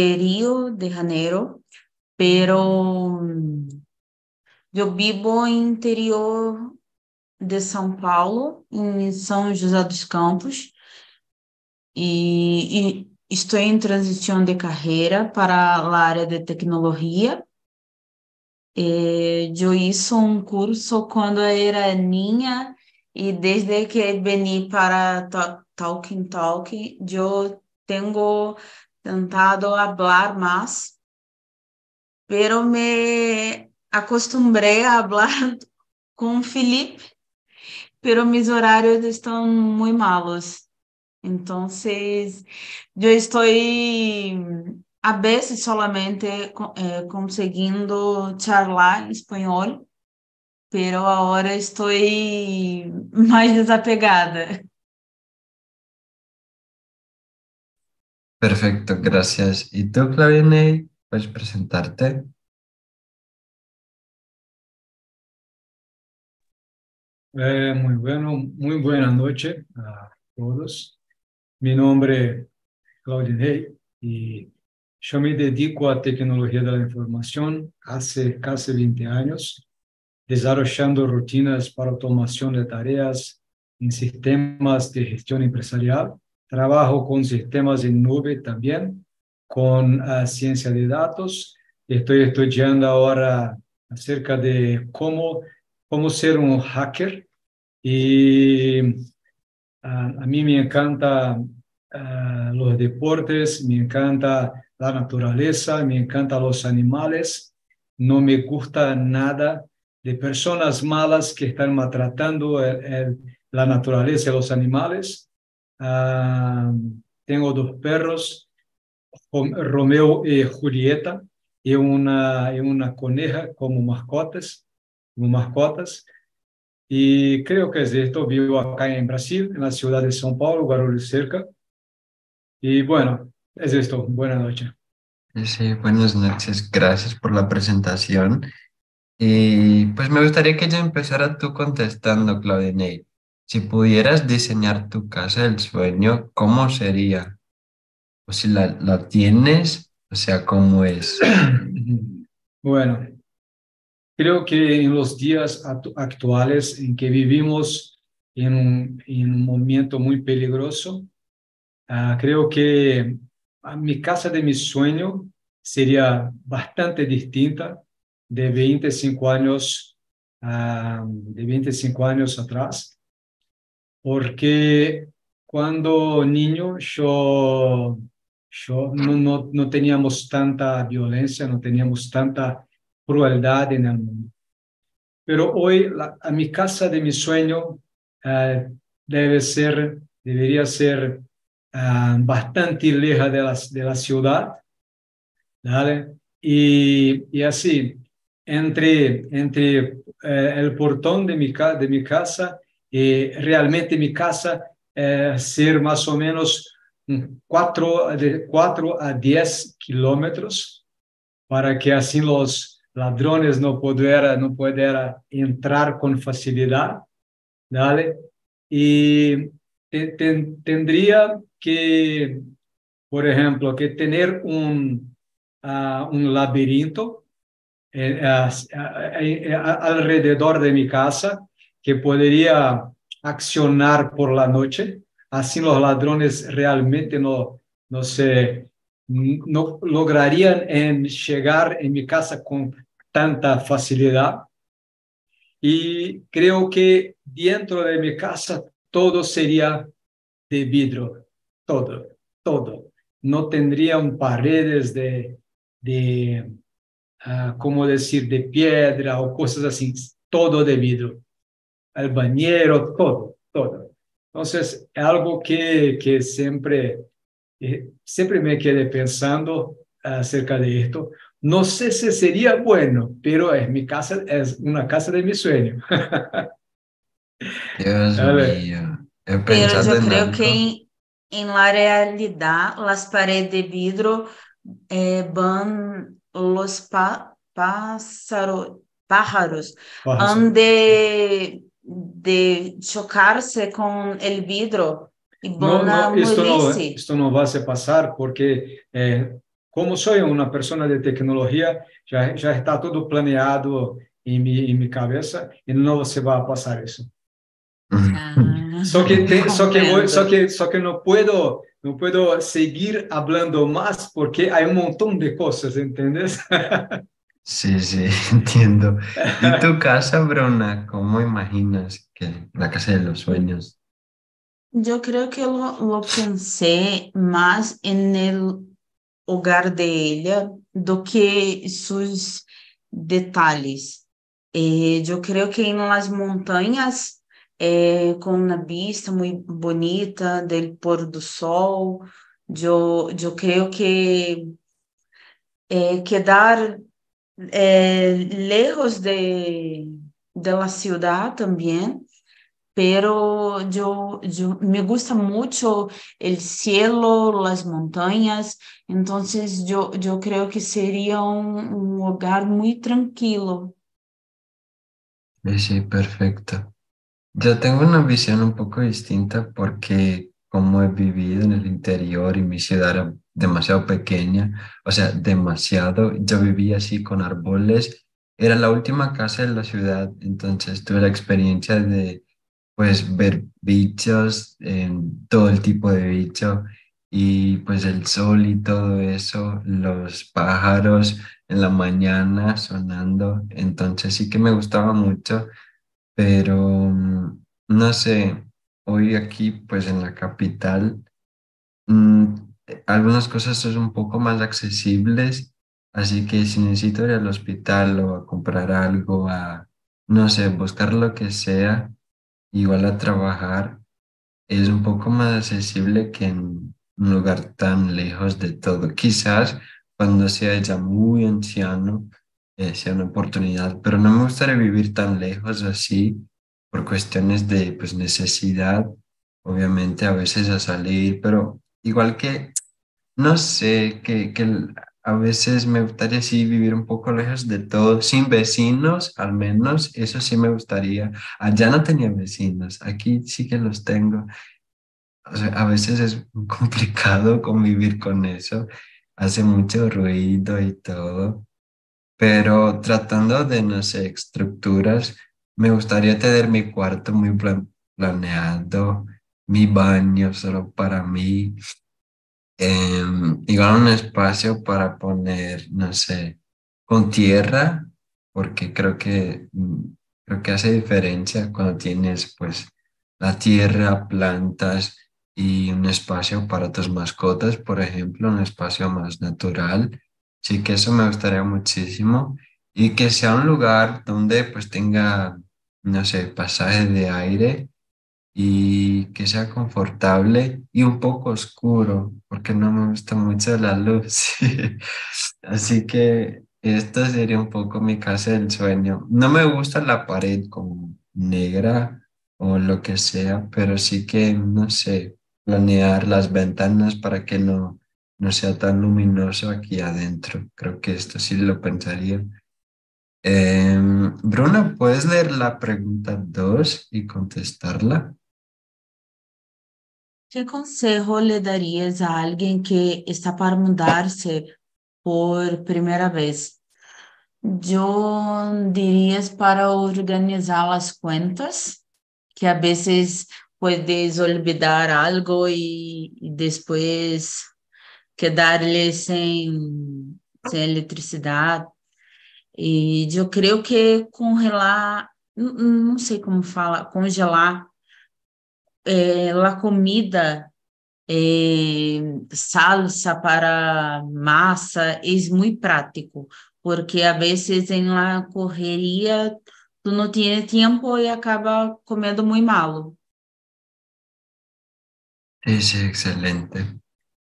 Río de Janeiro, pero yo vivo en interior de São Paulo, em São José dos Campos, e, e estou em transição de carreira para a área de tecnologia. Eu hice um curso quando era niña e desde que vim para Talking Talk, eu tenho tentado falar mais, pero me acostumbrei a falar com Felipe, pero mis horários estão muito malos. Então, eu estou a veces solamente eh, conseguindo charlar espanhol, pero agora estou mais desapegada. Perfecto, gracias. ¿Y tú, Claudine, puedes presentarte? Eh, muy bueno, muy buena noche a todos. Mi nombre es Claudinei y yo me dedico a tecnología de la información hace casi 20 años, desarrollando rutinas para automación de tareas en sistemas de gestión empresarial. Trabajo con sistemas en nube también, con uh, ciencia de datos. Estoy estudiando ahora acerca de cómo, cómo ser un hacker y uh, a mí me encanta uh, los deportes, me encanta la naturaleza, me encantan los animales, no me gusta nada de personas malas que están maltratando la naturaleza y los animales. Uh, tengo dos perros, Romeo y Julieta, y una, y una coneja como mascotas, como mascotas. Y creo que es esto. Vivo acá en Brasil, en la ciudad de São Paulo, Guarulhos cerca. Y bueno, es esto. Buenas noches. Sí, buenas noches. Gracias por la presentación. Y pues me gustaría que yo empezara tú contestando, Claudinei. Si pudieras diseñar tu casa del sueño, ¿cómo sería? O si la, la tienes, o sea, ¿cómo es? Bueno, creo que en los días actuales en que vivimos en un, en un momento muy peligroso, uh, creo que a mi casa de mi sueño sería bastante distinta de 25 años, uh, de 25 años atrás, porque cuando niño yo, yo no, no, no teníamos tanta violencia, no teníamos tanta crueldad en el mundo. Pero hoy la, a mi casa de mi sueño uh, debe ser, debería ser uh, bastante lejos de la, de la ciudad, ¿vale? Y, y así, entre, entre eh, el portón de mi, de mi casa y realmente mi casa eh, ser más o menos 4, de 4 a 10 kilómetros para que así los ladrones no pudieran no pudiera entrar con facilidad, ¿vale? Y te, te, tendría que, por ejemplo, que tener un, uh, un laberinto eh, uh, alrededor de mi casa que podría accionar por la noche. Así los ladrones realmente no, no no lograrían en llegar en mi casa con tanta facilidad. Y creo que dentro de mi casa todo sería de vidrio, todo, todo. No tendrían paredes de, de uh, ¿cómo decir?, de piedra o cosas así, todo de vidrio. El bañero, todo, todo. Entonces, algo que, que siempre, eh, siempre me quedé pensando acerca de esto. No sé si sería bueno, pero es mi casa, es una casa de mi sueño. Dios mío. Pero yo creo que en la realidad las paredes de vidrio eh, van los pa pájaros, pájaros han de, de chocarse con el vidrio y van no, a no, esto, no, esto no va a pasar porque eh, como soy una persona de tecnología, ya, ya está todo planeado en mi, en mi cabeza y no se va a pasar eso. Ah, Só que, tem, só, que, compreendo. só, que, só que não puedo, não puedo seguir falando mais porque há um montão de coisas, ¿entendés? Sí, sí, entiendo. ¿Y tu casa, Bruna? ¿Cómo imaginas que la casa de los sueños? Yo creo que lo, pensé más en el hogar de ella do que sus detalles. Eh, yo creo que en las montañas, eh, con una vista muy bonita del pôr do sol, yo, yo creo que eh, quedar eh, lejos de, de la ciudad también pero yo, me gusta mucho el cielo, las montañas, entonces yo, yo creo que sería un, hogar muy tranquilo. Sí, perfecto. Yo tengo una visión un poco distinta porque como he vivido en el interior y mi ciudad era demasiado pequeña, o sea, demasiado, yo vivía así con árboles, era la última casa de la ciudad, entonces tuve la experiencia de pues ver bichos, en todo el tipo de bicho y pues el sol y todo eso, los pájaros en la mañana sonando, entonces sí que me gustaba mucho, pero mm, no sé, hoy aquí pues en la capital, mm, algunas cosas son un poco más accesibles, así que si necesito ir al hospital o a comprar algo, a no sé, buscar lo que sea igual a trabajar es un poco más accesible que en un lugar tan lejos de todo. Quizás cuando sea ya muy anciano eh, sea una oportunidad, pero no me gustaría vivir tan lejos así por cuestiones de pues, necesidad, obviamente a veces a salir, pero igual que, no sé, que, que a veces me gustaría sí vivir un poco lejos de todo, sin vecinos al menos, eso sí me gustaría. Allá no tenía vecinos, aquí sí que los tengo. O sea, a veces es complicado convivir con eso, hace mucho ruido y todo, pero tratando de, no sé, estructuras, me gustaría tener mi cuarto muy plan- planeado, mi baño solo para mí, em, igual un espacio para poner, no sé, con tierra, porque creo que, mm, creo que hace diferencia cuando tienes pues la tierra, plantas y un espacio para tus mascotas, por ejemplo, un espacio más natural. Sí que eso me gustaría muchísimo y que sea un lugar donde pues tenga, no sé, pasaje de aire y que sea confortable y un poco oscuro, porque no me gusta mucho la luz. Así que esta sería un poco mi casa del sueño. No me gusta la pared como negra o lo que sea, pero sí que, no sé, planear las ventanas para que no, no sea tan luminoso aquí adentro. Creo que esto sí lo pensaría. Em, Bruna, ¿puedes leer la pregunta 2 y contestarla? ¿Qué consejo le darías a alguien que está para mudarse por primera vez? Yo dirías para organizar las cuentas, que a veces puedes olvidar algo y, y después quedarle sin, sin electricidad. E eu creio que congelar, não, não sei como fala, congelar eh, la comida, eh, salsa para massa, es muy práctico, porque a veces en la correria tu não tienes tiempo y acaba comiendo muy malo. Sí, excelente.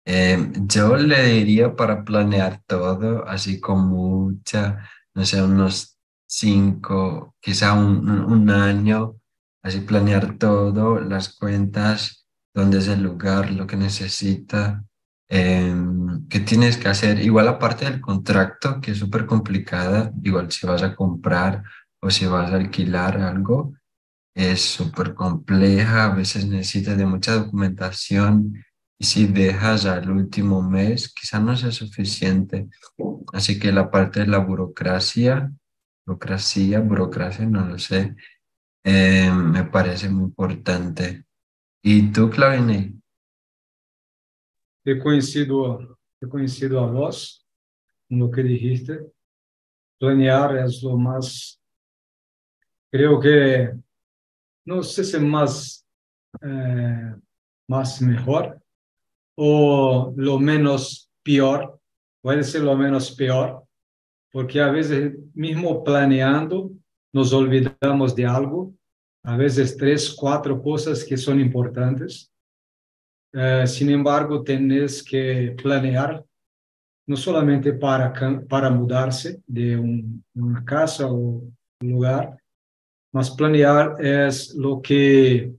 Eh, yo le diría para planear todo, así con mucha, no sé, unos cinco, quizá un año, así planear todo, las cuentas, dónde es el lugar, lo que necesita, em, qué tienes que hacer. Igual aparte del contrato, que es súper complicada, igual si vas a comprar o si vas a alquilar algo, es súper compleja, a veces necesitas de mucha documentación Y si dejas al último mes, quizá no sea suficiente. Así que la parte de la burocracia, burocracia, burocracia, no lo sé, eh, me parece muy importante. ¿Y tú, Claudine? He conhecido a vos, lo que dijiste. Planear es lo más, creo que, no sé si más, eh, más mejor o lo menos peor, puede ser lo menos peor, porque a veces mismo planeando nos olvidamos de algo, a veces tres, cuatro cosas que son importantes. Eh, sin embargo, tenés que planear no solamente para, para mudarse de un, una casa o lugar, mas planear es lo que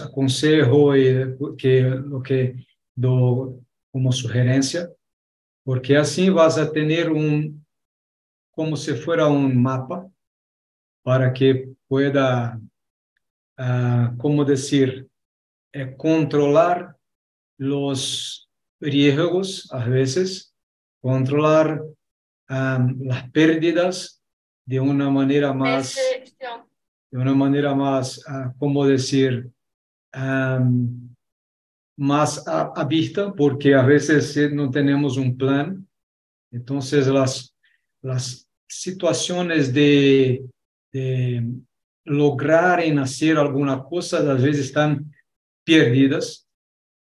aconsejo y que, lo que do como sugerencia, porque así vas a tener un, como si fuera un mapa, para que pueda, uh, como decir, eh, controlar los riesgos a veces, controlar um, las pérdidas de una manera más, de una manera más, uh, como decir, um, más a, a, vista, porque a veces no tenemos un plan. Entonces, las, las situaciones de, de lograr en hacer alguna cosa, a veces están perdidas.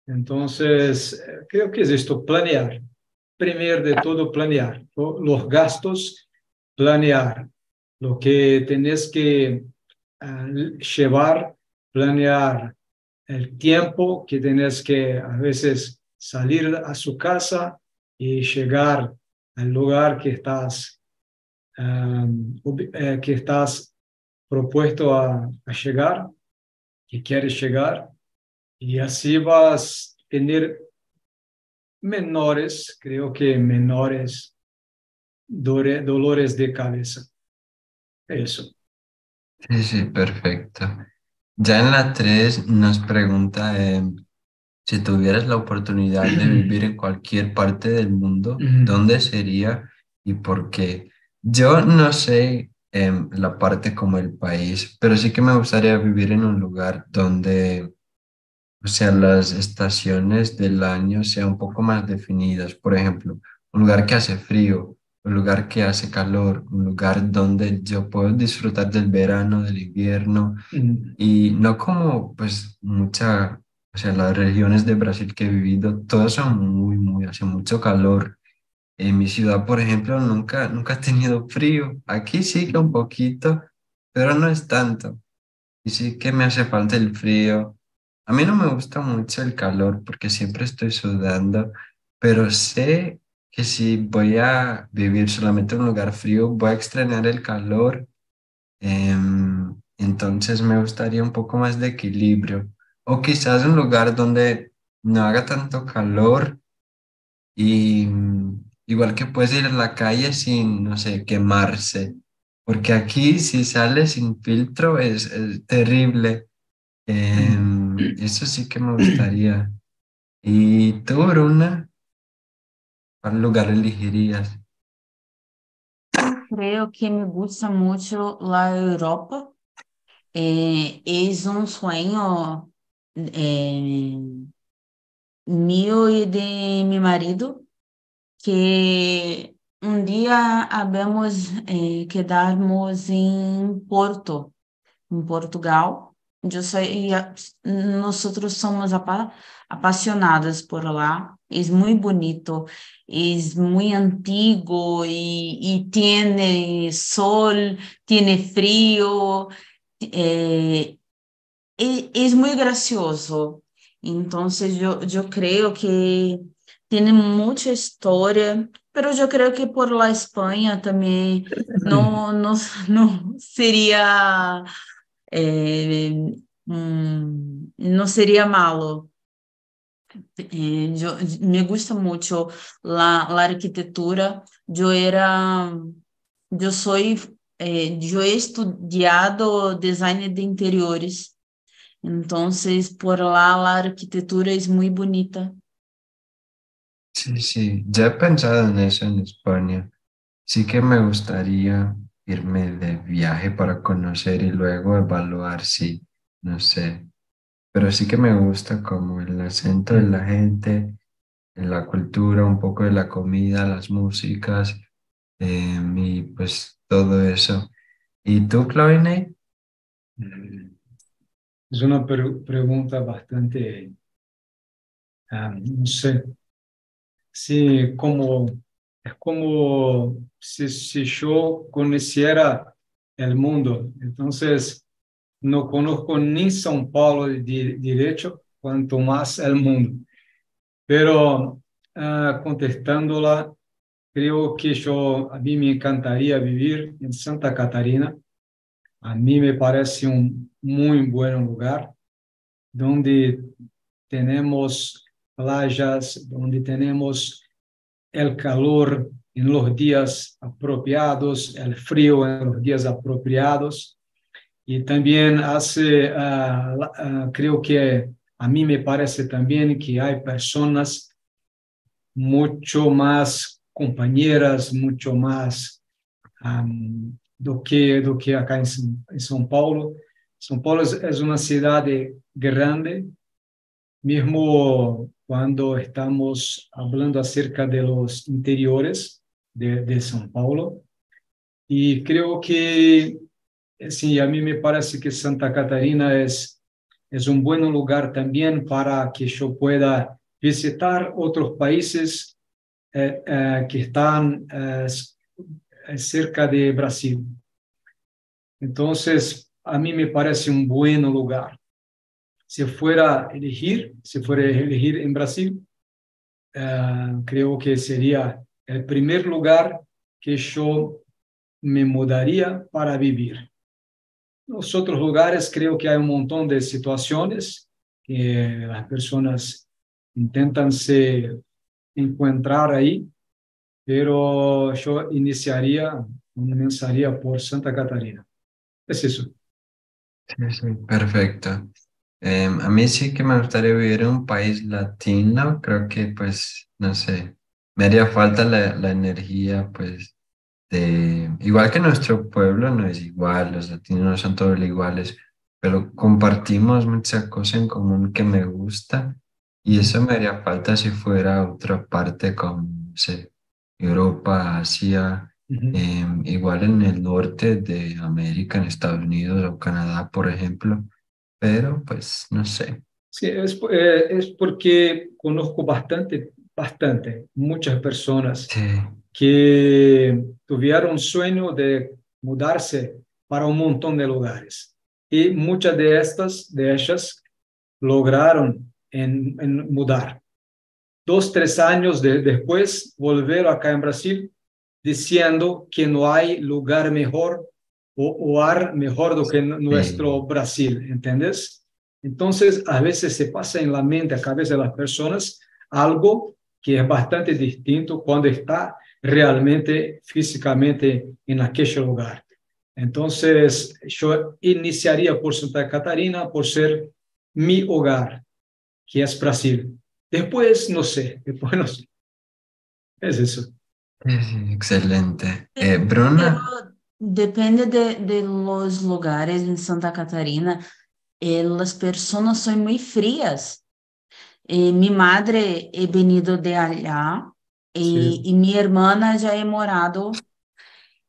Entonces, creo que es esto, planear. Primero de todo, planear. Los gastos, planear. Lo que tenés que uh, llevar, planear el tiempo que tienes que a veces salir a su casa y llegar al lugar que estás, um, que estás propuesto a, a, llegar, que quieres llegar, y así vas a tener menores, creo que menores dolores de cabeza. Eso. Sí, sí, perfecto. Ya en la 3 nos pregunta eh, si tuvieras la oportunidad de vivir en cualquier parte del mundo, ¿dónde sería y por qué? Yo no sé em, la parte como el país, pero sí que me gustaría vivir en un lugar donde, o sea, las estaciones del año sean un poco más definidas. Por ejemplo, un lugar que hace frío, un lugar que hace calor, un lugar donde yo puedo disfrutar del verano, del invierno, y no como pues mucha, o sea, las regiones de Brasil que he vivido, todas son muy, muy, hace mucho calor. En mi ciudad, por ejemplo, nunca, nunca ha tenido frío. Aquí sí que un poquito, pero no es tanto. Y sí que me hace falta el frío. A mí no me gusta mucho el calor porque siempre estoy sudando, pero sé que si voy a vivir solamente en un lugar frío, voy a extrañar el calor. Em, entonces me gustaría un poco más de equilibrio. O quizás un lugar donde no haga tanto calor y igual que puedes ir a la calle sin, no sé, quemarse. Porque aquí si sale sin filtro es, terrible. Em, eso sí que me gustaría. ¿Y tú, Bruna? ¿Cuál lugar elegirías? Creo que me gusta mucho la Europa. Eh, es un sueño eh, mío y de mi marido que un día habemos eh, quedarmos en Porto, en Portugal. Yo soy, nosotros somos apa apasionadas por lá. Es muy bonito, es muy antiguo y, y tiene sol, tiene frío, eh, es, es muy gracioso. Entonces yo, yo creo que tiene mucha historia, pero yo creo que por la España también no, no, no sería eh, mm, no sería malo. Eh, yo, me gusta mucho la, la arquitectura. Yo era, yo soy, eh, yo he estudiado design de interiores. Entonces, por lá la arquitectura es muy bonita. Sí, sí, ya he pensado en eso en España. Sí que me gustaría irme de viaje para conocer y luego evaluar si, no sé, pero sí que me gusta como el acento de la gente, en la cultura, un poco de la comida, las músicas em, y pues todo eso. ¿Y tú, Claudine? Mm. Es una pregunta bastante, ah, no sé, sí, como, es como si, si yo conociera el mundo. Entonces, no conozco ni São Paulo de derecho, cuanto más el mundo. Pero uh, contestándola, creo que yo, a mí me encantaría vivir en Santa Catarina. A mí me parece un muy buen lugar donde tenemos playas, donde tenemos el calor en los días apropiados, el frío en los días apropiados. Y también hace, uh, uh, creo que a mí me parece también que hay personas mucho más compañeras, mucho más um, do, que, do que acá en, São Paulo. São Paulo es una ciudad grande, mesmo cuando estamos hablando acerca de los interiores de, de São Paulo. Y creo que, sí, a mí me parece que Santa Catarina es es un buen lugar también para que yo pueda visitar otros países eh, eh, que están eh, cerca de Brasil. Entonces, a mí me parece un buen lugar. Si fuera a elegir, si fuera a elegir en Brasil, creo que sería el primer lugar que yo me mudaría para vivir. Los otros lugares creo que hay un montón de situaciones que las personas intentan se encontrar ahí, pero yo iniciaría, comenzaría por Santa Catarina. Es eso. Sí, sí, perfecto. Em, a mí sí que me gustaría vivir en un país latino, creo que pues, no sé, me haría falta la, la energía pues igual que nuestro pueblo no es igual, los latinos no son todos iguales, pero compartimos muchas cosas en común que me gusta y eso me haría falta si fuera otra parte como, sé, Europa, Asia, em, igual en el norte de América, en Estados Unidos o Canadá, por ejemplo, pero pues no sé. Sí, es, eh, es porque conozco bastante, bastante, muchas personas sí que tuvieron sueño de mudarse para un montón de lugares. Y muchas de estas, de ellas, lograron en, mudar. Dos, tres años después, volver acá en Brasil diciendo que no hay lugar mejor o, ar mejor do que nuestro Brasil, ¿entiendes? Entonces, a veces se pasa en la mente, a cabeza de las personas, algo que es bastante distinto cuando está realmente físicamente en aquel lugar. Entonces, yo iniciaría por Santa Catarina por ser mi hogar, que es Brasil. Después, no sé, después no sé. Es eso. Excelente. Eh, Bruna. Depende de, de, los lugares en Santa Catarina, las personas son muy frías. Eh, mi madre he venido de allá e, e, minha irmã já é morado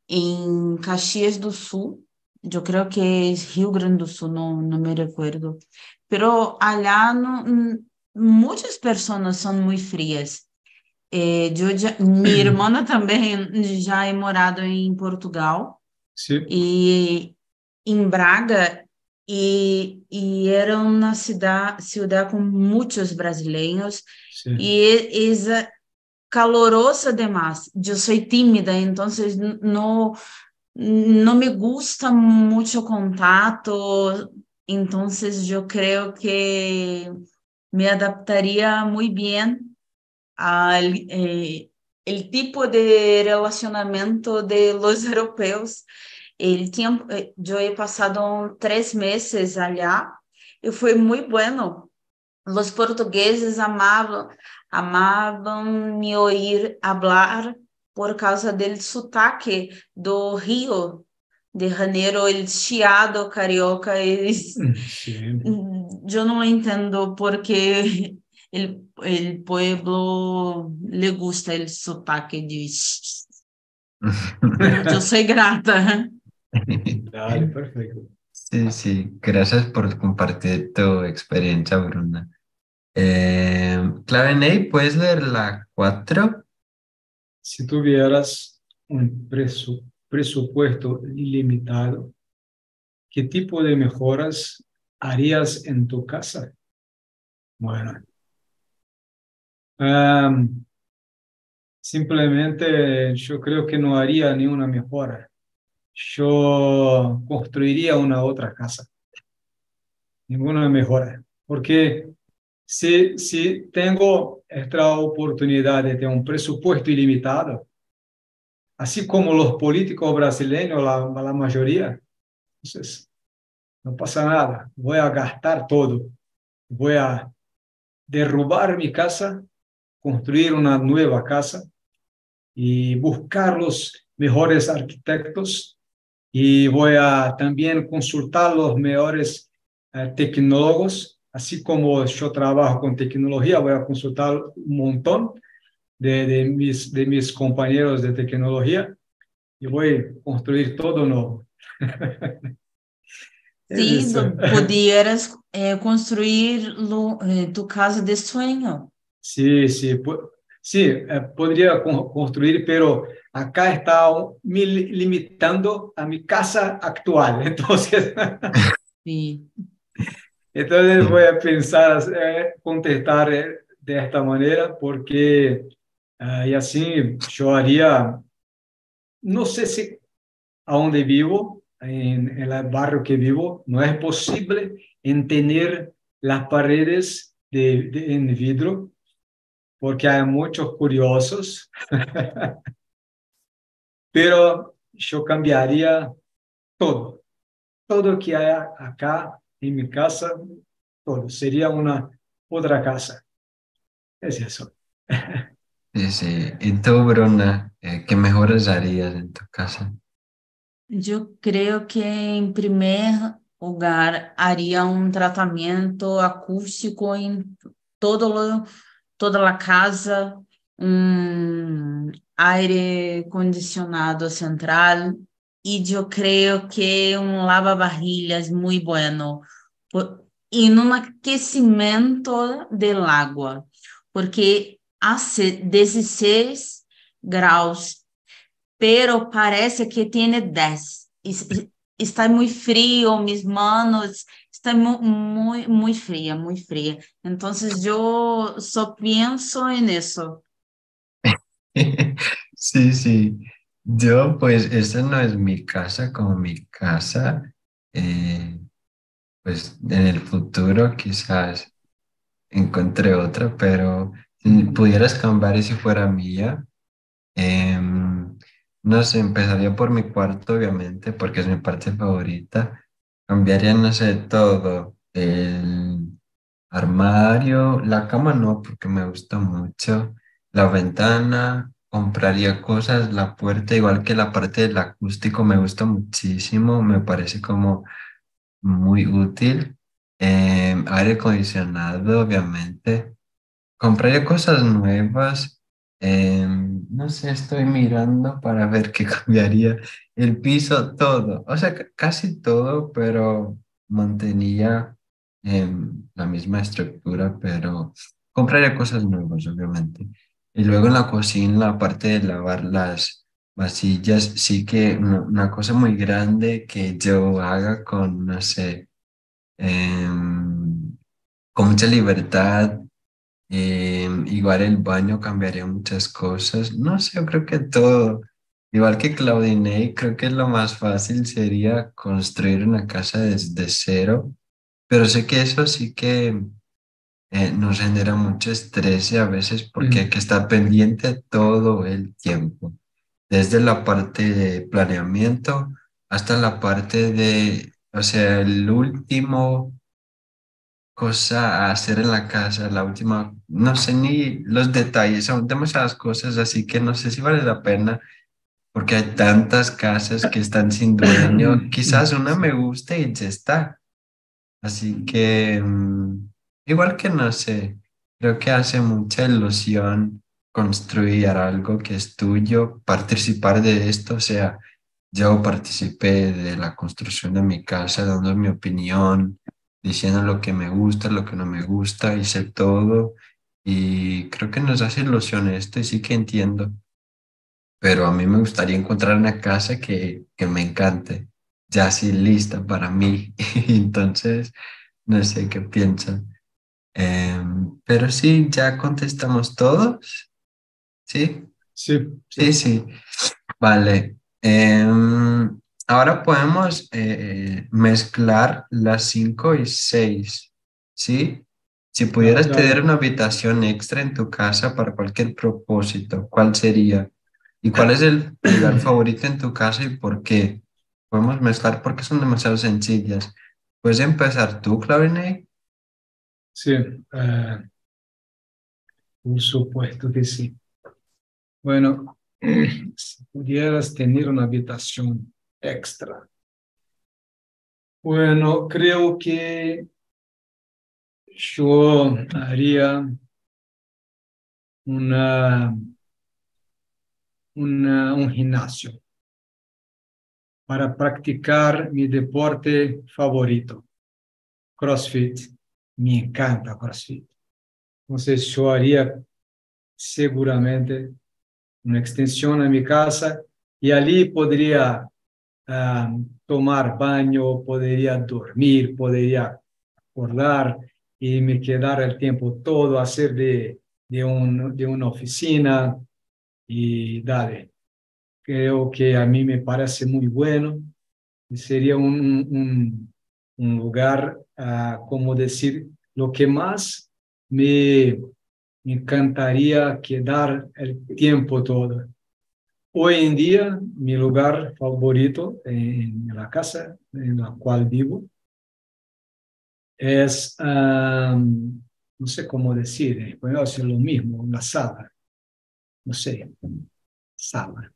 em Caxias do Sul, eu creio que é Rio Grande do Sul, não, não me recuerdo. Pero allá no, muitas pessoas são muito frias. Eh, já, minha irmã também já é morado em Portugal Sim. e em Braga e, e era uma cidade, cidade com muitos brasileiros Sim. e essa calorosa demais. Eu sou tímida, então não não me gusta muito contato, então eu creio que me adaptaria muito bem ao eh, el tipo de relacionamento de los europeus. El tiempo, eu he passado três meses allá y fue muy bueno. Los portugueses amaban, amavam me oír hablar por causa del sotaque do Rio de Janeiro, el chiado carioca. Eles... Eu não entendo porque el, el pueblo le gusta el sotaque de... Yo soy grata. Dale, perfecto. Sí, sí, gracias por compartir tu experiencia, Bruna. Eh, clave Ney, ¿puedes leer la 4? Si tuvieras un presu- presupuesto ilimitado, ¿qué tipo de mejoras harías en tu casa? Bueno, simplemente yo creo que no haría ni una mejora. Yo construiría una otra casa. Ninguna mejora. Porque si, si tengo esta oportunidad de tener un presupuesto ilimitado, así como los políticos brasileños, la, la mayoría, entonces no pasa nada. Voy a gastar todo. Voy a derrubar mi casa, construir una nueva casa y buscar los mejores arquitectos y voy a también consultar los mejores eh, tecnólogos, así como yo trabajo con tecnología, voy a consultar un montón de, de, mis, de mis compañeros de tecnología y voy a construir todo nuevo. Sí, pudieras eh, construir lo- eh, tu casa de sueño. Sí, sí, sí, eh, podría con- construir, pero acá está me li- limitando a mi casa actual. Entonces, Sí. entonces voy a pensar, eh, contestar eh, de esta manera, porque ah, y así yo haría, no sé si a donde vivo, en, en el barrio que vivo, no es posible en tener las paredes de, de- en vidrio, porque hay muchos curiosos. Pero yo cambiaría todo, todo que hay acá en mi casa, todo. Sería una otra casa. Es eso. Sí, sí. ¿Y tú, Bruna, eh, qué mejoras harías en tu casa? Eu creio que, em primeiro lugar, haria um tratamento acústico em todo, lo- toda a casa, um aire condicionado central, e eu creio que um lava-barrilhas muito bueno, por- e num aquecimento del água, porque hace 16 graus pero parece que tiene 10. Es- Está muy frío, mis manos están mu- muy, muy fría, muy fría. Entonces yo só pienso en eso. Sí, sí. Yo, pues, esta no es mi casa como mi casa. eh, pues en el futuro quizás encontré otra, pero si pudieras cambiar y si fuera mía, em, no sé, empezaría por mi cuarto, obviamente, porque es mi parte favorita. Cambiaría, no sé, todo. El armario, la cama no, porque me gusta mucho. La ventana, compraría cosas, la puerta, igual que la parte del acústico, me gusta muchísimo, me parece como muy útil. Em, aire acondicionado, obviamente. Compraría cosas nuevas. em, no sé, estoy mirando para ver qué cambiaría. El piso, todo. O sea, ca- casi todo, pero mantenía em, la misma estructura, pero compraría cosas nuevas, obviamente. Y luego en la cocina, la parte de lavar las vasillas, sí que una, cosa muy grande que yo haga con, no sé, em, con mucha libertad. em, igual el baño cambiaría muchas cosas. No sé, yo creo que todo. Igual que Claudinei, creo que lo más fácil sería construir una casa desde cero, pero sé que eso sí que eh, nos genera mucho estrés y a veces porque hay Mm. que estar pendiente todo el tiempo, desde la parte de planeamiento hasta la parte de, o sea, el último cosa a hacer en la casa, la última, no sé ni los detalles, son demasiadas cosas, así que no sé si vale la pena, porque hay tantas casas que están sin dueño, quizás una me guste y ya está. Así que, mm, igual que no sé, creo que hace mucha ilusión construir algo que es tuyo, participar de esto, o sea, yo participé de la construcción de mi casa, dando mi opinión, diciendo lo que me gusta, lo que no me gusta, hice todo y creo que nos hace ilusión esto y sí que entiendo, pero a mí me gustaría encontrar una casa que, que me encante, ya así lista para mí, entonces no sé qué piensan. Em, pero sí, ya contestamos todos. ¿Sí? Sí, sí, sí. Vale. Em, ahora podemos eh, mezclar las 5 y 6, ¿sí? Si pudieras Claro. tener una habitación extra en tu casa para cualquier propósito, ¿cuál sería? ¿Y cuál es el lugar favorito en tu casa y por qué? Podemos mezclar porque son demasiado sencillas. ¿Puedes empezar tú, Claudine? Sí. eh, por supuesto que sí. Bueno, si pudieras tener una habitación extra. Bueno, creo que yo haría una, una, un gimnasio para practicar mi deporte favorito, CrossFit. Me encanta CrossFit. Entonces yo haría seguramente una extensión a mi casa y allí podría tomar baño, podría dormir, podría acordar y me quedar el tiempo todo, hacer de, de, un, de una oficina y dale. Creo que a mí me parece muy bueno y sería un, un lugar, ah, como decir, lo que más me encantaría quedar el tiempo todo. Hoy en día, mi lugar favorito en la casa en la cual vivo es, um, no sé cómo decir, en español es lo mismo, la sala. No sé, sala.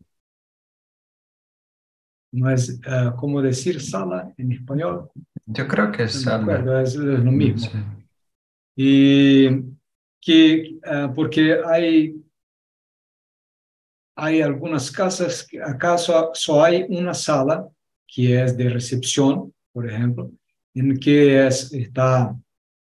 No es, uh, ¿cómo decir sala en español? Yo creo que es sala. acuerdo, es, es lo mismo. Sí. Y que, uh, porque hay, hay algunas casas que acaso solo hay una sala que es de recepción, por ejemplo, en que es, está,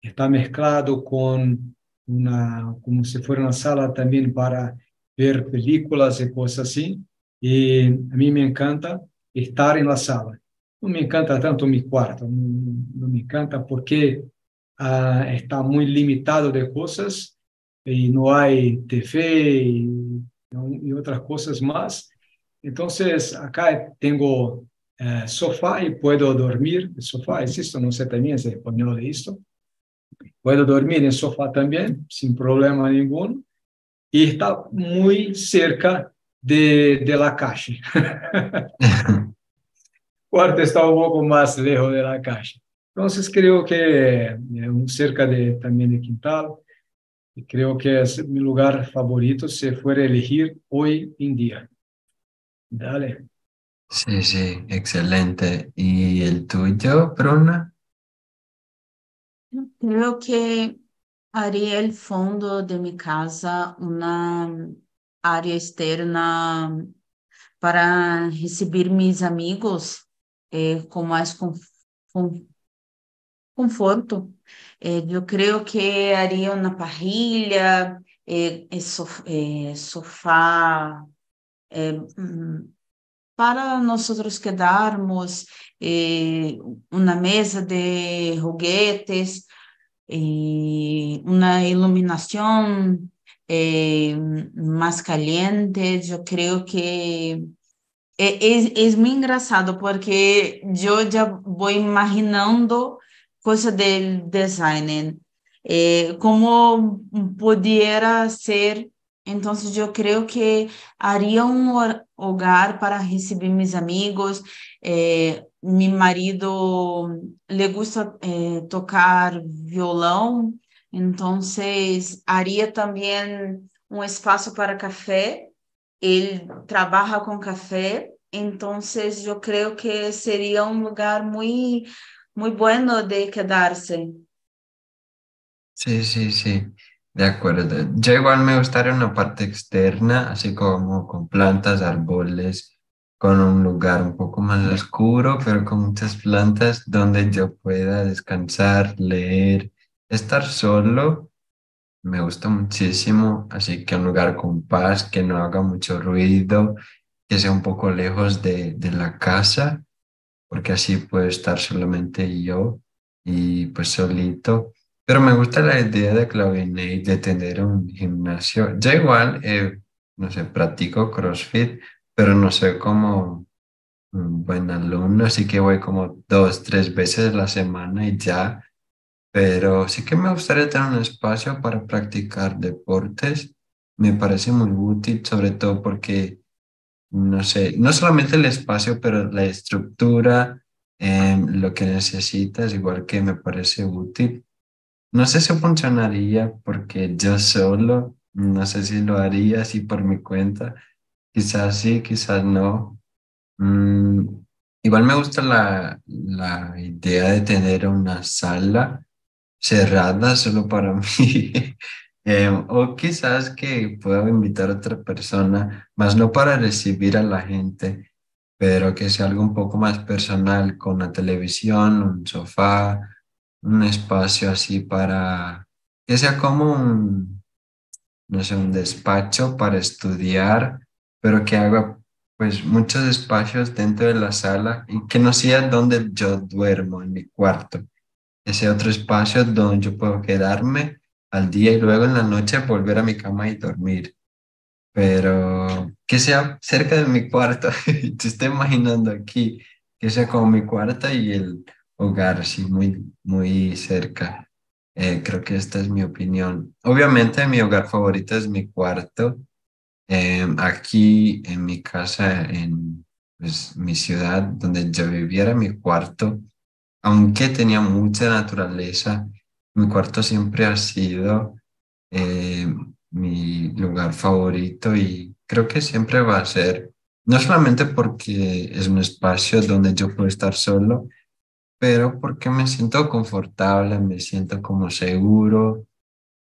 está mezclado con una, como si fuera una sala también para ver películas y cosas así. Y a mí me encanta estar en la sala. No me encanta tanto mi cuarto, no, no me encanta porque uh, está muy limitado de cosas y no hay TV y, y otras cosas más. Entonces, acá tengo uh, sofá y puedo dormir. El sofá es esto, no sé también si es español de esto. Puedo dormir en sofá también, sin problema ninguno. Y está muy cerca de, de la calle. cuarto está un poco más lejos de la calle. Entonces creo que eh, cerca de, también de Quintal, creo que es mi lugar favorito si fuera a elegir hoy en día. Dale. Sí, sí, excelente. ¿Y el tuyo, Bruna? Creo que haría el fondo de mi casa una área externa para recibir mis amigos eh, más conf con conforto. Eh, eu creio que haria uma parrilha, eh, sof sofá, para nós quedarmos, uma mesa de juguetes, uma iluminação mais caliente. Eu creio que é, é, é muito engraçado porque eu já vou imaginando coisa del design, eh, como pudiera ser Entonces yo creo que haría un hogar para recibir mis amigos. Eh, mi marido le gusta eh, tocar violão, entonces haría también un espacio para café. Él trabaja con café, entonces yo creo que sería un lugar muy, muy bueno de quedarse. Sí, sí, sí. De acuerdo. Yo igual me gustaría una parte externa, así como con plantas, árboles, con un lugar un poco más oscuro, pero con muchas plantas donde yo pueda descansar, leer, estar solo. Me gusta muchísimo, así que un lugar con paz, que no haga mucho ruido, que sea un poco lejos de, de la casa, porque así puedo estar solamente yo y pues solito pero me gusta la idea de Claudinei de tener un gimnasio. Yo igual, eh, no sé, practico CrossFit, pero no soy como un buen alumno, así que voy como dos, tres veces a la semana y ya. Pero sí que me gustaría tener un espacio para practicar deportes. Me parece muy útil, sobre todo porque, no sé, no solamente el espacio, pero la estructura, em, lo que necesitas, igual que me parece útil. No sé si funcionaría porque yo solo, no sé si lo haría así por mi cuenta, quizás sí, quizás no. Mm, igual me gusta la, la idea de tener una sala cerrada solo para mí. Em, o quizás que pueda invitar a otra persona, más no para recibir a la gente, pero que sea algo un poco más personal, con la televisión, un sofá, un espacio así para que sea como un, no sé, un despacho para estudiar, pero que haga pues muchos espacios dentro de la sala y que no sea donde yo duermo, en mi cuarto. Ese otro espacio donde yo puedo quedarme al día y luego en la noche volver a mi cama y dormir. Pero que sea cerca de mi cuarto. Te estoy imaginando aquí que sea como mi cuarto y el hogar, sí, muy, muy cerca. Eh, creo que esta es mi opinión. Obviamente mi hogar favorito es mi cuarto. Em, aquí en mi casa, en pues, mi ciudad donde yo viviera, mi cuarto, aunque tenía mucha naturaleza, mi cuarto siempre ha sido em, mi lugar favorito y creo que siempre va a ser, no solamente porque es un espacio donde yo puedo estar solo, pero porque me siento confortable, me siento como seguro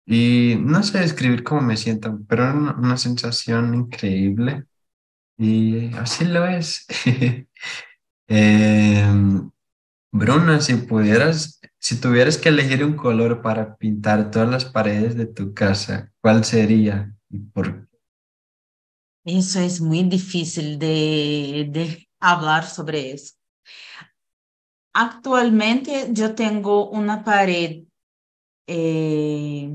y no sé describir cómo me siento, pero una, sensación increíble y así lo es. eh, Bruna, si pudieras, si tuvieras que elegir un color para pintar todas las paredes de tu casa, ¿cuál sería y por qué? Eso es muy difícil de, de hablar sobre eso. Actualmente yo tengo una pared eh,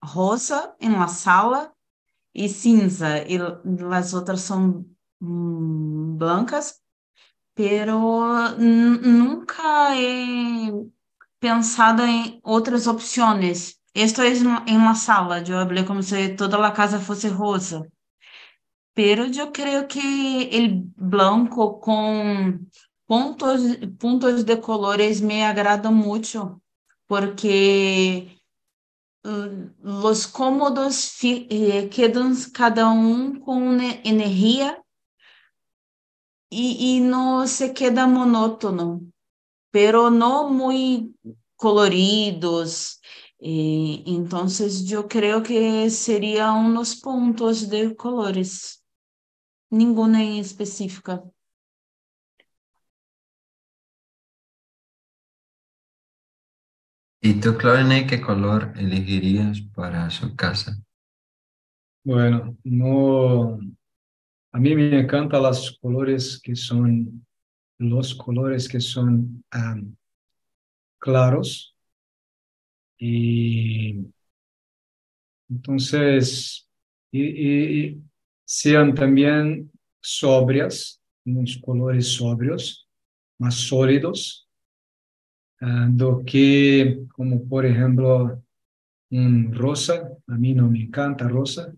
rosa en la sala y cinza y las otras son mm, blancas, pero nunca he pensado en otras opciones. Esto es en la sala, yo hablé como si toda la casa fuese rosa. Pero yo creo que el blanco con Pontos, puntos de colores me agradan mucho porque uh, los cómodos eh, quedan cada um com energia e, e não se queda monótono, pero não muito coloridos. E, então, eu creio que seria um dos pontos de colores, nenhuma em específica. ¿Y tú, Claudine, qué color elegirías para su casa? Bueno, no, a mí me encantan los colores que son, los colores que son claros y entonces y, sean también sobrias, unos colores sobrios, más sólidos do que, como por ejemplo, un rosa. A mí no me encanta rosa.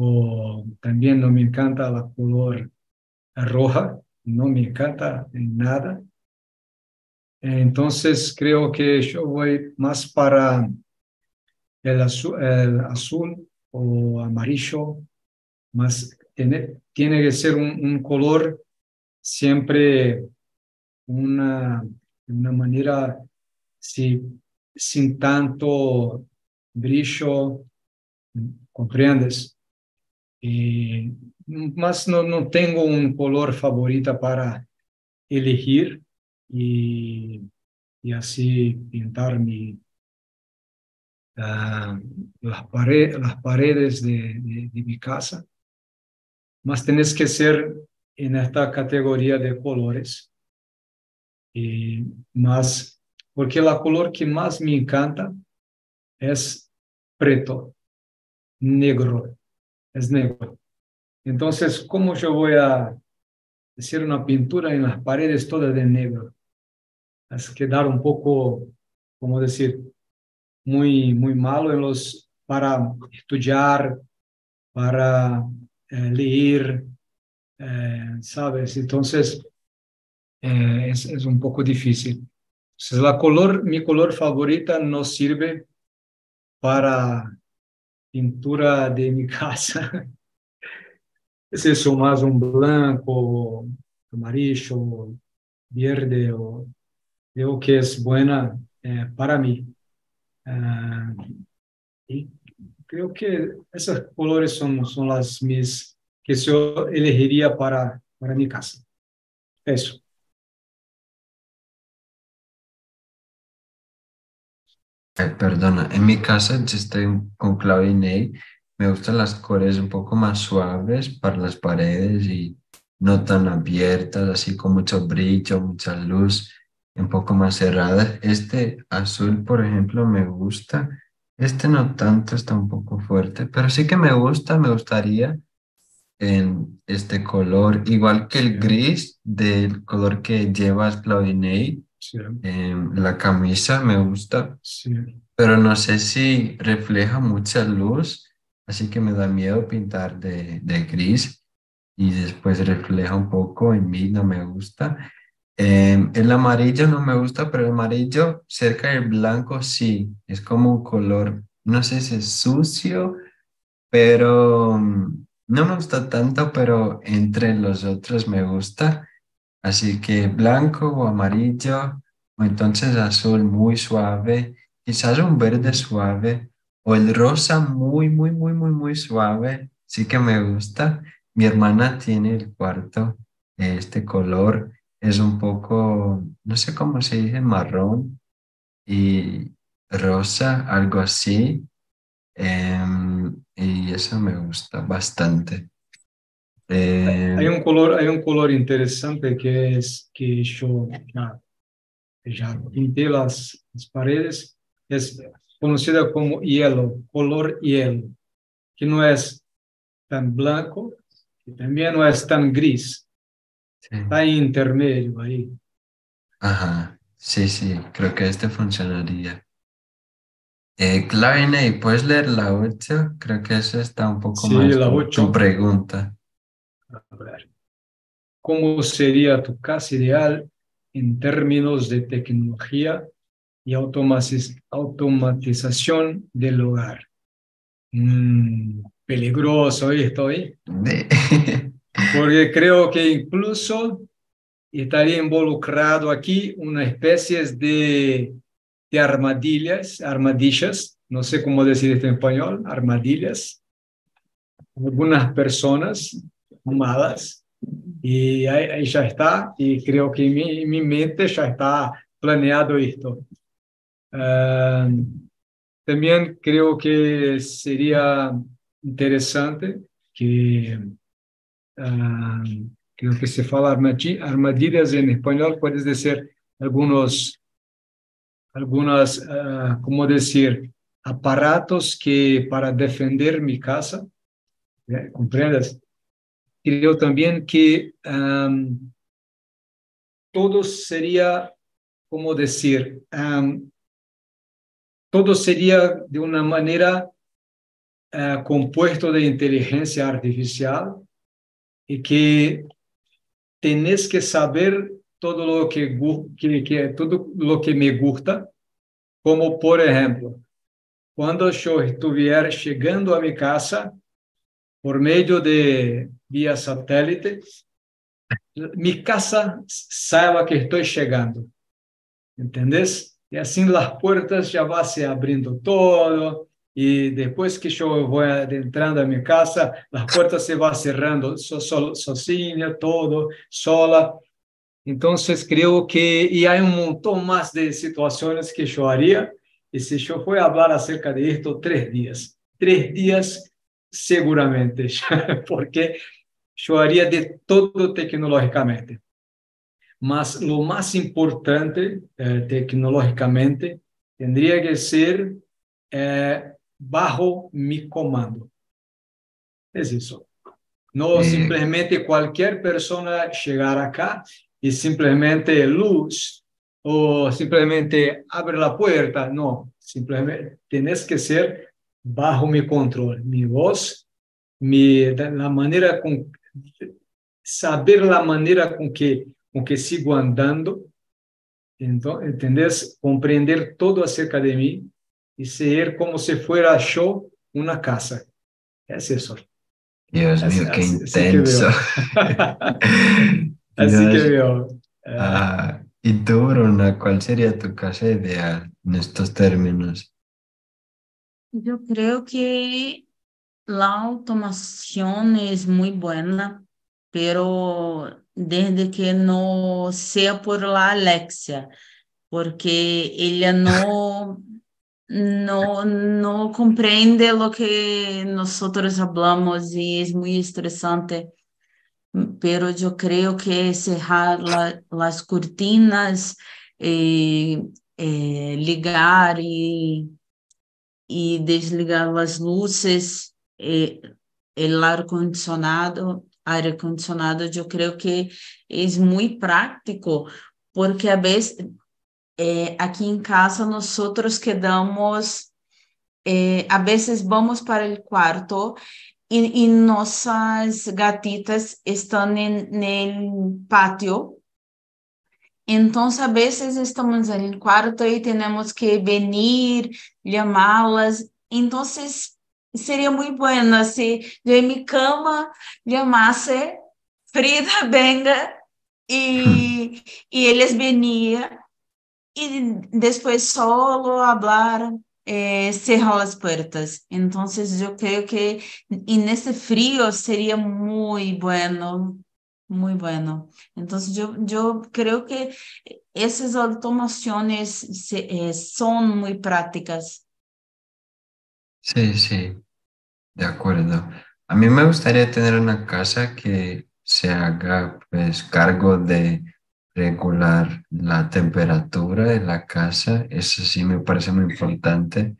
O también no me encanta la color roja, no me encanta en nada. Entonces creo que yo voy más para el azul, el azul o amarillo, más tiene, tiene que ser un, color siempre una, una manera si, sin tanto brillo, ¿comprendes? Y más no, no tengo un color favorito para elegir y, y así pintar mi, uh, las, pared, las paredes de, mi casa. Más tenés que ser en esta categoría de colores. Más, porque la color que más me encanta es preto, negro, es negro. Entonces, ¿cómo yo voy a hacer una pintura en las paredes todas de negro? Es quedar un poco, como decir, muy, muy malo en los, para estudiar, para eh, leer, eh, ¿sabes? Entonces, eh, es, es, un poco difícil. Entonces, la color, mi color favorita no sirve para pintura de mi casa. es eso más un blanco, amarillo, verde, o, creo que es buena eh, para mí. Uh, y creo que esos colores son, son las mis que yo elegiría para, para mi casa. Eso. Perdona, en mi casa yo estoy con Claudinei. Me gustan las colores un poco más suaves para las paredes y no tan abiertas, así con mucho brillo, mucha luz, un poco más cerradas. Este azul, por ejemplo, me gusta. Este no tanto, está un poco fuerte, pero sí que me gusta, me gustaría en este color, igual que el gris del color que llevas, Claudinei Sí. la camisa me gusta, sí. pero no sé si refleja mucha luz, así que me da miedo pintar de, de gris y después refleja un poco en mí, no me gusta. Eh, el amarillo no me gusta, pero el amarillo cerca del blanco sí, es como un color, no sé si es sucio, pero mm, no me gusta tanto, pero entre los otros me gusta. Así que blanco o amarillo, o entonces azul muy suave, quizás un verde suave, o el rosa muy, muy, muy, muy, muy suave, sí que me gusta. Mi hermana tiene el cuarto, este color es un poco, no sé cómo se dice, marrón y rosa, algo así. Em, y eso me gusta bastante. Eh, hay, un color, hay un color interesante que es que yo ya, ya pinté las, las, paredes, es conocida como hielo, color hielo, que no es tan blanco y también no es tan gris, sí. está intermedio ahí. Ajá, sí, sí, creo que este funcionaría. Eh, Clariney, ¿puedes leer la 8? Creo que eso está un poco sí, más la tu, 8. tu pregunta. Ver. ¿Cómo sería tu casa ideal en términos de tecnología y automatización del hogar? Mm, peligroso esto, ¿eh? Porque creo que incluso estaría involucrado aquí una especie de, de armadillas, armadillas, no sé cómo decir esto en español, armadillas. Algunas personas malas y ahí, ahí, ya está y creo que en mi, en mi mente ya está planeado esto. Uh, también creo que sería interesante que uh, creo que se fala armadillas en español, puedes decir algunos, algunas, uh, ¿cómo decir? Aparatos que para defender mi casa, ¿eh? ¿comprendes? Creo también que um, todo sería, como decir, um, todo sería de una manera eh, compuesto de inteligencia artificial y que tenés que saber todo lo que, que, que, todo lo que me gusta, como por ejemplo, cuando yo estuviera llegando a mi casa por medio de vía satélite, mi casa saiba que estoy llegando. ¿Entendés? Y así las puertas ya va se abriendo todo, y después que yo voy entrando a mi casa, las puertas se van cerrando so, so, sozinha, todo, sola. Entonces creo que, y hay un montón más de situaciones que yo haría, y si yo fuera a hablar acerca de esto, tres días, tres días seguramente, porque yo haría de todo tecnológicamente. Mas lo más importante eh, tecnológicamente tendría que ser eh, bajo mi comando. Es eso. No simplemente cualquier persona llegar acá y simplemente luz o simplemente abre la puerta. No, simplemente tienes que ser bajo mi control, mi voz, mi, la manera con, saber la manera con que, con que sigo andando, entonces, ¿entendés? Comprender todo acerca de mí y ser como si fuera yo una casa. Es eso. Dios mío, qué intenso. Así que veo. Ah, ¿Y tú, Bruna, cuál sería tu casa ideal en estos términos? Yo creo que la automación es muy buena, pero desde que no sea por la Alexia, porque ella no no, no comprende lo que nosotros hablamos y es muy estresante. Pero yo creo que cerrar la, las cortinas, eh, eh, ligar y, y, desligar las luces, eh, el aire acondicionado, aire acondicionado, yo creo que es muy práctico, porque a veces é, aqui em casa nós outros quedamos, é, a vezes vamos para o quarto e, e nossas gatitas estão no pátio. Então, a vezes estamos no quarto e temos que vir, chamá-las. Então, seria muito bueno se de minha cama chamasse Frida, venga, e, e eles veniam y después solo hablar, eh, cerrar las puertas. Entonces yo creo que en ese frío sería muy bueno, muy bueno. Entonces yo, yo creo que esas automaciones eh, son muy prácticas. Sí, sí, de acuerdo. A mí me gustaría tener una casa que se haga pues cargo de regular la temperatura de la casa, eso sí me parece muy importante.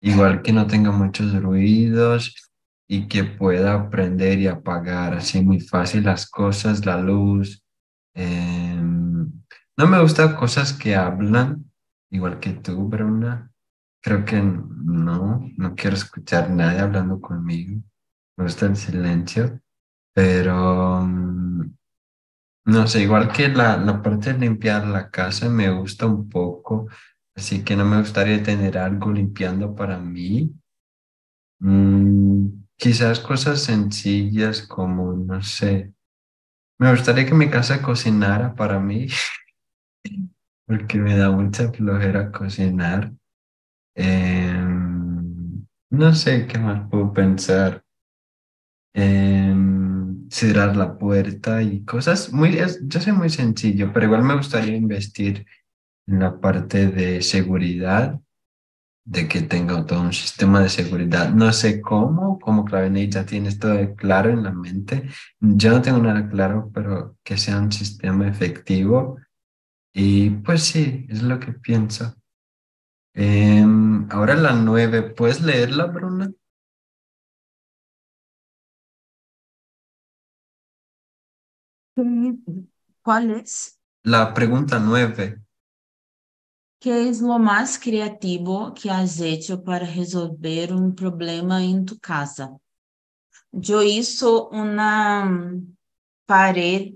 Igual que no tenga muchos ruidos y que pueda aprender y apagar así muy fácil las cosas, la luz. Em, no me gustan cosas que hablan, igual que tú, Bruna. Creo que no, no quiero escuchar nadie hablando conmigo. Me gusta el silencio, pero no sé, igual que la, la parte de limpiar la casa me gusta un poco, así que no me gustaría tener algo limpiando para mí. Mm, quizás cosas sencillas como, no sé, me gustaría que mi casa cocinara para mí, porque me da mucha flojera cocinar. Em, no sé qué más puedo pensar. Em, cerrar la puerta y cosas muy, yo soy muy sencillo, pero igual me gustaría investir en la parte de seguridad, de que tenga todo un sistema de seguridad. No sé cómo, como Clavenet ya tienes todo claro en la mente. Yo no tengo nada claro, pero que sea un sistema efectivo. Y pues sí, es lo que pienso. Em, ahora la nueve, ¿puedes leerla, Bruna? ¿Cuál es? La pregunta nueve. ¿Qué es lo más creativo que has hecho para resolver un problema en tu casa? Yo hizo una mm, pared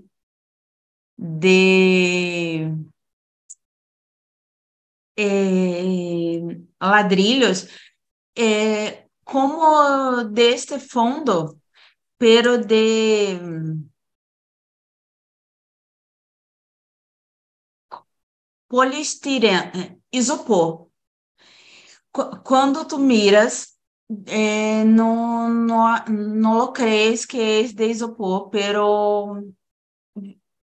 de eh, ladrillos eh, como de este fondo, pero de polistireno, eh, isopor. Qu quando tu miras eh, no, no, no crees que é de isopor, pero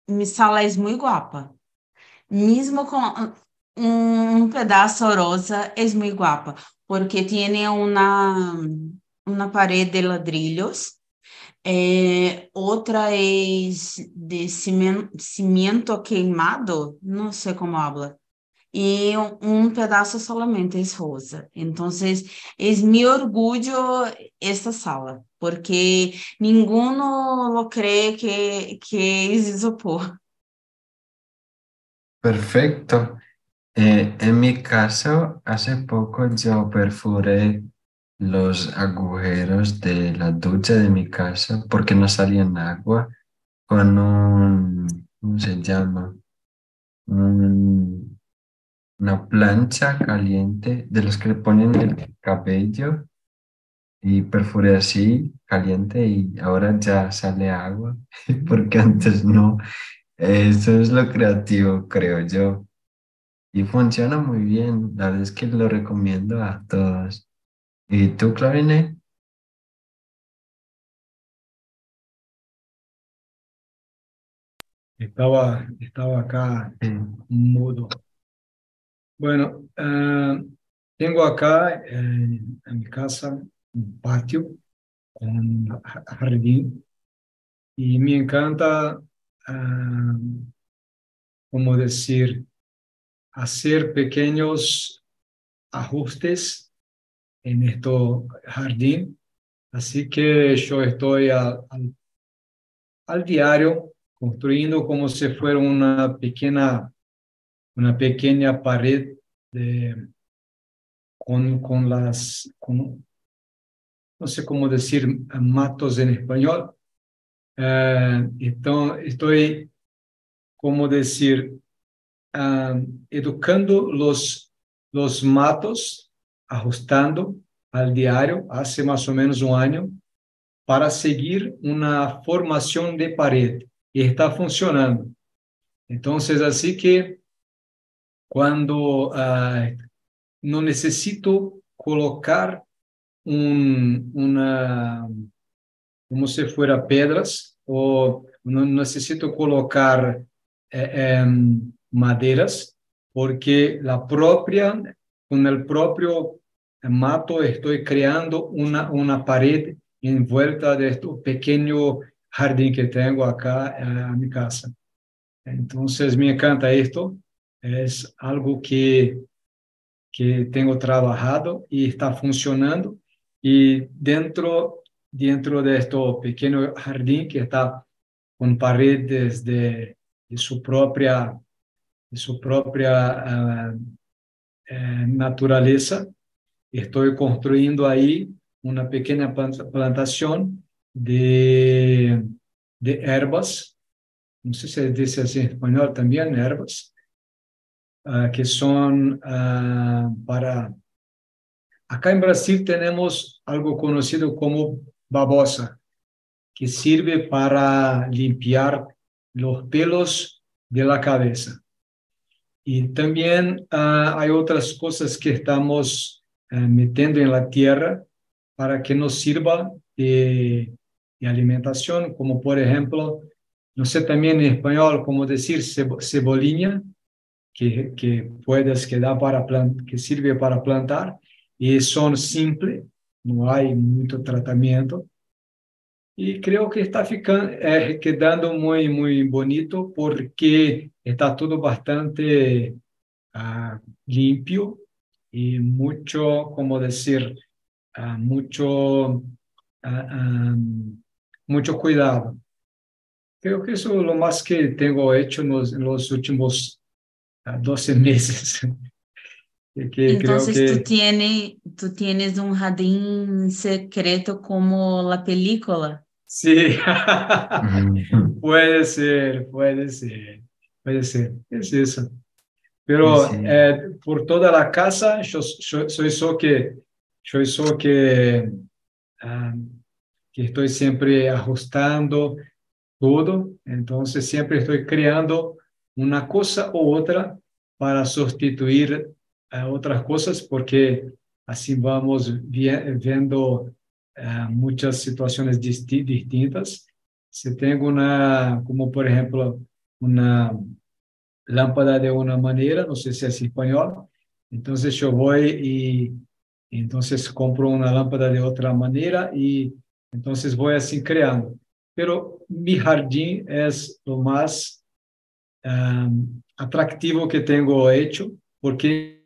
me sala é muito guapa. Mesmo com um pedaço rosa é muito guapa, porque tem uma parede de ladrilhos é, outra é de cimento, queimado, não sei como habla, e um, pedaço solamente é rosa. Então, é meu orgulho esta sala, porque ninguém lo que, que é isopor. Perfecto. Eh, en mi caso, hace poco yo perforé los agujeros de la ducha de mi casa porque no salían agua con un, ¿cómo se llama? una plancha caliente de los que le ponen el cabello y perforé así caliente y ahora ya sale agua porque antes no. Eso es lo creativo, creo yo. Y funciona muy bien. La verdad es que lo recomiendo a todos. ¿Y tú, Clarine? Estaba, estaba acá mudo. Bueno, uh, tengo acá en, en mi casa un patio con jardín y me encanta, uh, como decir, hacer pequeños ajustes en este jardín. Así que yo estoy al, al, diario construyendo como si fuera una pequeña, una pequeña pared de, con, con las, no sé cómo decir matos en español. Eh, entonces, estoy, como decir, uh, educando los, los matos, ajustando al diario hace más o menos un año para seguir una formación de pared y está funcionando. Entonces, así que cuando uh, no necesito colocar un, una, como si fuera pedras o no necesito colocar eh, um, madeiras, porque la propia, con el propio mato estoy creando una, una pared envuelta de este pequeño jardín que tengo acá en eh, mi casa. Entonces me encanta esto, es algo que, que tengo trabajado y está funcionando. Y dentro, dentro de este pequeño jardín que está con paredes de, su propia su propia uh, uh, naturaleza. Estou construindo aí uma pequena plantação de, de ervas, não sei se diz assim em espanhol também, ervas, uh, que são para... Acá em Brasil temos algo conhecido como babosa, que sirve para limpiar os pelos de la cabeza. Y también uh, hay otras cosas que estamos uh, metiendo en la tierra para que nos sirva de, de, alimentación, como por ejemplo, no sé también en español cómo decir cebolinha, que, que puedes quedar para plant que sirve para plantar, y son simples, no hay mucho tratamiento. Y creo que está ficando, eh, quedando muy, muy bonito porque está todo bastante uh, limpio y mucho, como decir, uh, mucho, uh, um, mucho cuidado. Creo que eso es lo más que tengo hecho en los, en los últimos 12 meses. que, que Entonces creo tú tienes, tú tienes un jardín secreto como la película. sí, puede ser, puede ser, puede ser, es eso. Pero sí, eh, por toda la casa, yo, yo soy que, yo soy que, ah, que estoy siempre ajustando todo, entonces siempre estoy creando una cosa u otra para sustituir a otras cosas, porque así vamos vi- viendo ah, muchas situaciones disti- distintas. Si tengo una, como por ejemplo, una lámpara de una manera, no sé si es español, entonces yo voy y entonces compro una lámpara de otra manera y entonces voy así creando. Pero mi jardín es lo más atractivo que tengo hecho porque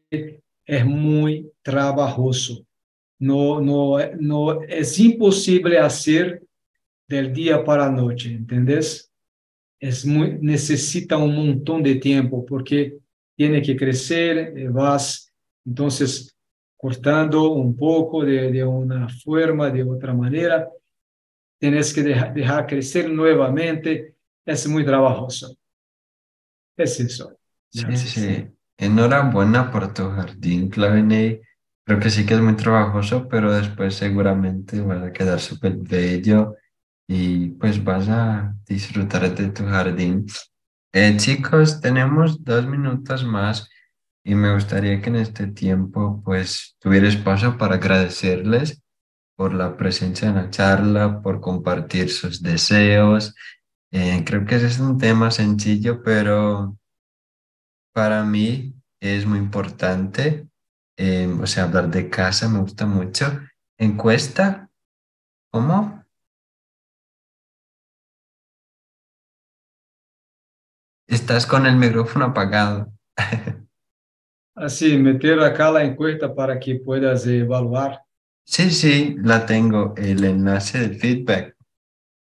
es muy trabajoso. No, no, no es imposible hacer del día para la noche, ¿entendés? Es muy, necesita un montón de tiempo porque tiene que crecer, eh, vas entonces cortando un poco de, de una forma, de otra manera, tienes que dejar, dejar crecer nuevamente, es muy trabajoso. Es eso. sí, Gracias. sí. Enhorabuena por tu jardín, Claviney. Creo que sí que es muy trabajoso, pero después seguramente vas a quedar súper bello y pues vas a disfrutar de tu jardín. Eh, chicos, tenemos dos minutos más y me gustaría que en este tiempo pues tuviera espacio para agradecerles por la presencia en la charla, por compartir sus deseos. Eh, creo que ese es un tema sencillo, pero para mí es muy importante. Eh, o sea, hablar de casa me gusta mucho. Encuesta, ¿cómo? Estás con el micrófono apagado. Así, meter acá la encuesta para que puedas evaluar. Sí, sí, la tengo, el enlace del feedback.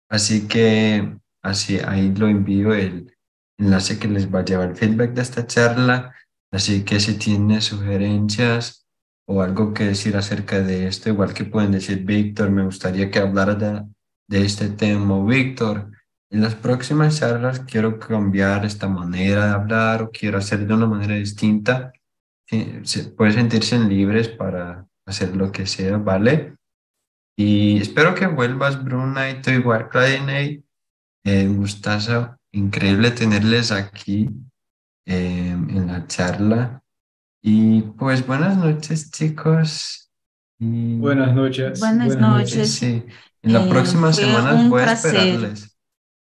Así que así ahí lo envío el enlace que les va a llevar el feedback de esta charla. Así que si tienen sugerencias o algo que decir acerca de esto, igual que pueden decir, Víctor, me gustaría que hablara de, de este tema, Víctor, en las próximas charlas quiero cambiar esta manera de hablar o quiero hacer de una manera distinta. Se- pueden sentirse libres para hacer lo que sea, ¿vale? Y espero que vuelvas, Bruna, y tú igual, Claudine. Eh, un gustazo, increíble tenerles aquí eh, en la charla. Y pues buenas noches, chicos. Y Buenas noches. Buenas sí, noches. sí, en las Eh, semanas un voy a placer. esperarles.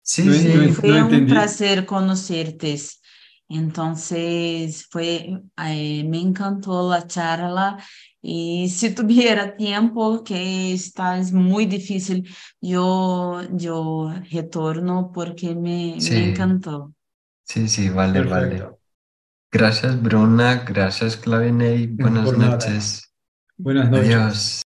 Sí, sí, no- Fue un entendí. placer conocerte. Entonces, fue, eh, me encantó la charla y si tuviera tiempo, que está es muy difícil, yo, yo retorno porque me, Sí. me encantó. sí, sí, vale, vale. Gracias, Bruna. Gracias, Claviney. Buenas por nada. noches. Buenas noches. Adiós.